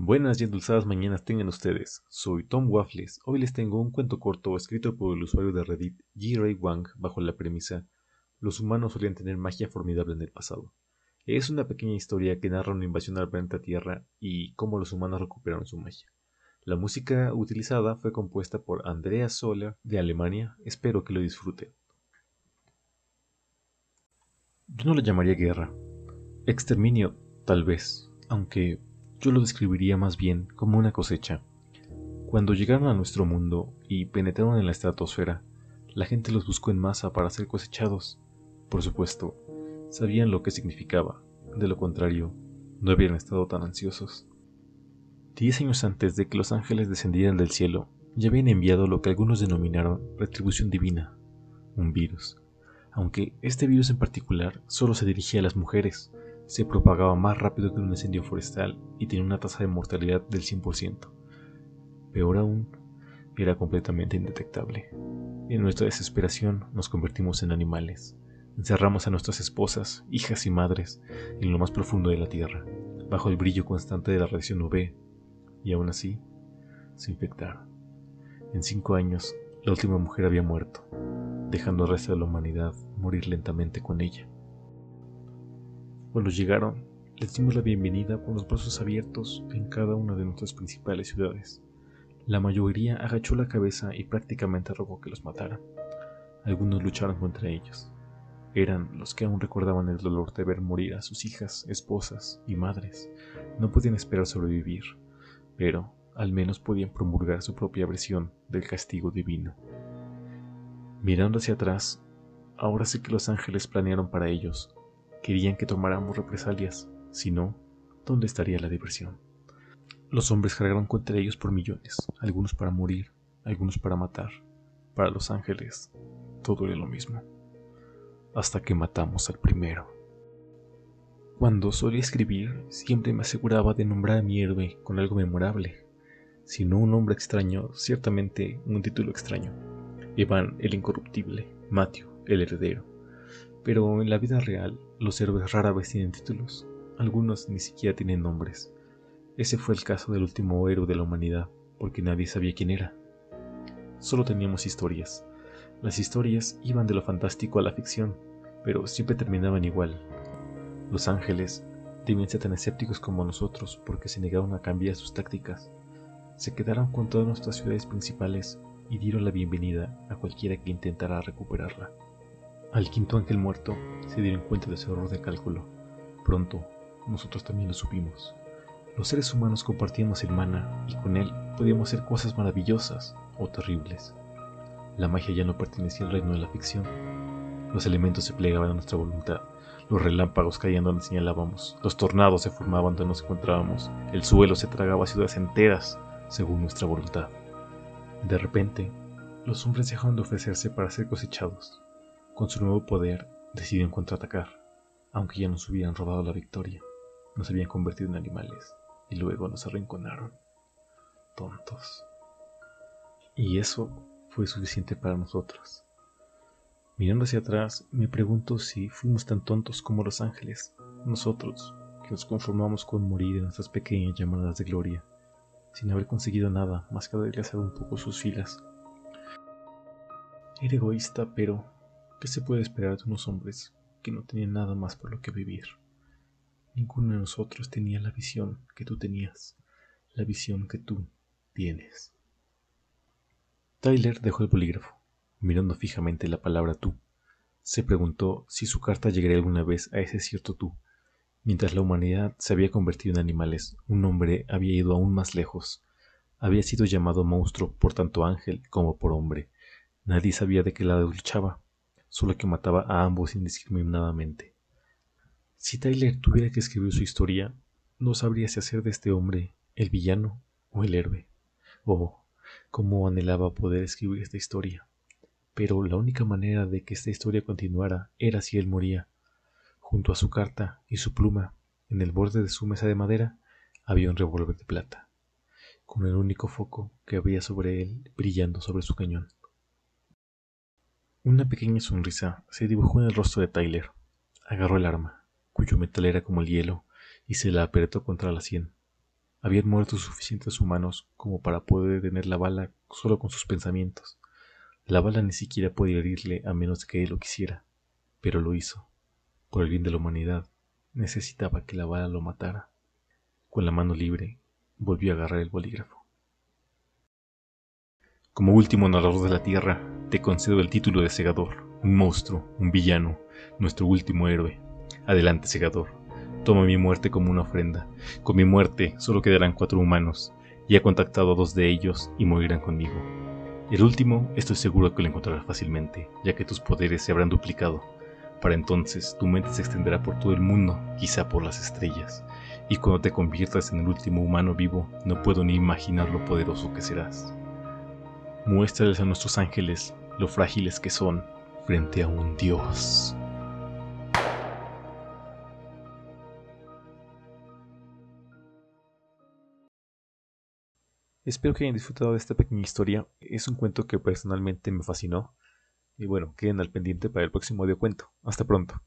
Buenas y endulzadas mañanas tengan ustedes. Soy Tom Waffles. Hoy les tengo un cuento corto escrito por el usuario de Reddit G. Ray Wang bajo la premisa Los humanos solían tener magia formidable en el pasado. Es una pequeña historia que narra una invasión al planeta Tierra y cómo los humanos recuperaron su magia. La música utilizada fue compuesta por Andrea Soler de Alemania. Espero que lo disfruten. Yo no lo llamaría guerra. Exterminio, tal vez, aunque yo lo describiría más bien como una cosecha. Cuando llegaron a nuestro mundo y penetraron en la estratosfera, la gente los buscó en masa para ser cosechados. Por supuesto, sabían lo que significaba, de lo contrario, no habrían estado tan ansiosos. Diez años antes de que los ángeles descendieran del cielo, ya habían enviado lo que algunos denominaron retribución divina, un virus. Aunque este virus en particular solo se dirigía a las mujeres, se propagaba más rápido que un incendio forestal y tenía una tasa de mortalidad del 100%. Peor aún, era completamente indetectable. En nuestra desesperación nos convertimos en animales. Encerramos a nuestras esposas, hijas y madres en lo más profundo de la tierra, bajo el brillo constante de la radiación UV, y aún así, se infectaron. En cinco años, la última mujer había muerto, dejando al resto de la humanidad morir lentamente con ella. Cuando llegaron, les dimos la bienvenida con los brazos abiertos en cada una de nuestras principales ciudades. La mayoría agachó la cabeza y prácticamente rogó que los mataran. Algunos lucharon contra ellos. Eran los que aún recordaban el dolor de ver morir a sus hijas, esposas y madres. No podían esperar sobrevivir, pero al menos podían promulgar su propia versión del castigo divino. Mirando hacia atrás, ahora sé que los ángeles planearon para ellos Querían que tomáramos represalias, si no, ¿dónde estaría la diversión? Los hombres cargaron contra ellos por millones, algunos para morir, algunos para matar. Para los ángeles, todo era lo mismo. Hasta que matamos al primero. Cuando solía escribir, siempre me aseguraba de nombrar a mi héroe con algo memorable. Si no un nombre extraño, ciertamente un título extraño. Iván el Incorruptible, Matthew el Heredero. Pero en la vida real, los héroes rara vez tienen títulos, algunos ni siquiera tienen nombres. Ese fue el caso del último héroe de la humanidad, porque nadie sabía quién era. Solo teníamos historias. Las historias iban de lo fantástico a la ficción, pero siempre terminaban igual. Los ángeles debían ser tan escépticos como nosotros porque se negaron a cambiar sus tácticas. Se quedaron con todas nuestras ciudades principales y dieron la bienvenida a cualquiera que intentara recuperarla. Al quinto ángel muerto se dieron cuenta de su error de cálculo. Pronto, nosotros también lo supimos. Los seres humanos compartíamos el mana y con él podíamos hacer cosas maravillosas o terribles. La magia ya no pertenecía al reino de la ficción. Los elementos se plegaban a nuestra voluntad. Los relámpagos caían donde señalábamos. Los tornados se formaban donde nos encontrábamos. El suelo se tragaba ciudades enteras según nuestra voluntad. De repente, los hombres dejaron de ofrecerse para ser cosechados con su nuevo poder, decidieron contraatacar, aunque ya nos hubieran robado la victoria. Nos habían convertido en animales y luego nos arrinconaron. Tontos. Y eso fue suficiente para nosotros. Mirando hacia atrás, me pregunto si fuimos tan tontos como los ángeles, nosotros, que nos conformamos con morir en nuestras pequeñas llamadas de gloria, sin haber conseguido nada más que adelgazar un poco sus filas. Era egoísta, pero ¿Qué se puede esperar de unos hombres que no tenían nada más por lo que vivir? Ninguno de nosotros tenía la visión que tú tenías, la visión que tú tienes. Tyler dejó el bolígrafo, mirando fijamente la palabra tú. Se preguntó si su carta llegaría alguna vez a ese cierto tú. Mientras la humanidad se había convertido en animales, un hombre había ido aún más lejos. Había sido llamado monstruo por tanto ángel como por hombre. Nadie sabía de qué lado luchaba solo que mataba a ambos indiscriminadamente. Si Tyler tuviera que escribir su historia, no sabría si hacer de este hombre el villano o el héroe. Oh, cómo anhelaba poder escribir esta historia. Pero la única manera de que esta historia continuara era si él moría. Junto a su carta y su pluma, en el borde de su mesa de madera, había un revólver de plata, con el único foco que había sobre él brillando sobre su cañón. Una pequeña sonrisa se dibujó en el rostro de Tyler. Agarró el arma, cuyo metal era como el hielo, y se la apretó contra la sien. Habían muerto suficientes humanos como para poder detener la bala solo con sus pensamientos. La bala ni siquiera podía herirle a menos que él lo quisiera, pero lo hizo. Por el bien de la humanidad, necesitaba que la bala lo matara. Con la mano libre, volvió a agarrar el bolígrafo. Como último narrador de la Tierra, te concedo el título de Segador, un monstruo, un villano, nuestro último héroe. Adelante, Segador. Toma mi muerte como una ofrenda. Con mi muerte solo quedarán cuatro humanos, y he contactado a dos de ellos y morirán conmigo. El último estoy seguro que lo encontrarás fácilmente, ya que tus poderes se habrán duplicado. Para entonces tu mente se extenderá por todo el mundo, quizá por las estrellas, y cuando te conviertas en el último humano vivo, no puedo ni imaginar lo poderoso que serás. Muéstrales a nuestros ángeles lo frágiles que son frente a un dios. Espero que hayan disfrutado de esta pequeña historia. Es un cuento que personalmente me fascinó. Y bueno, queden al pendiente para el próximo audio cuento. Hasta pronto.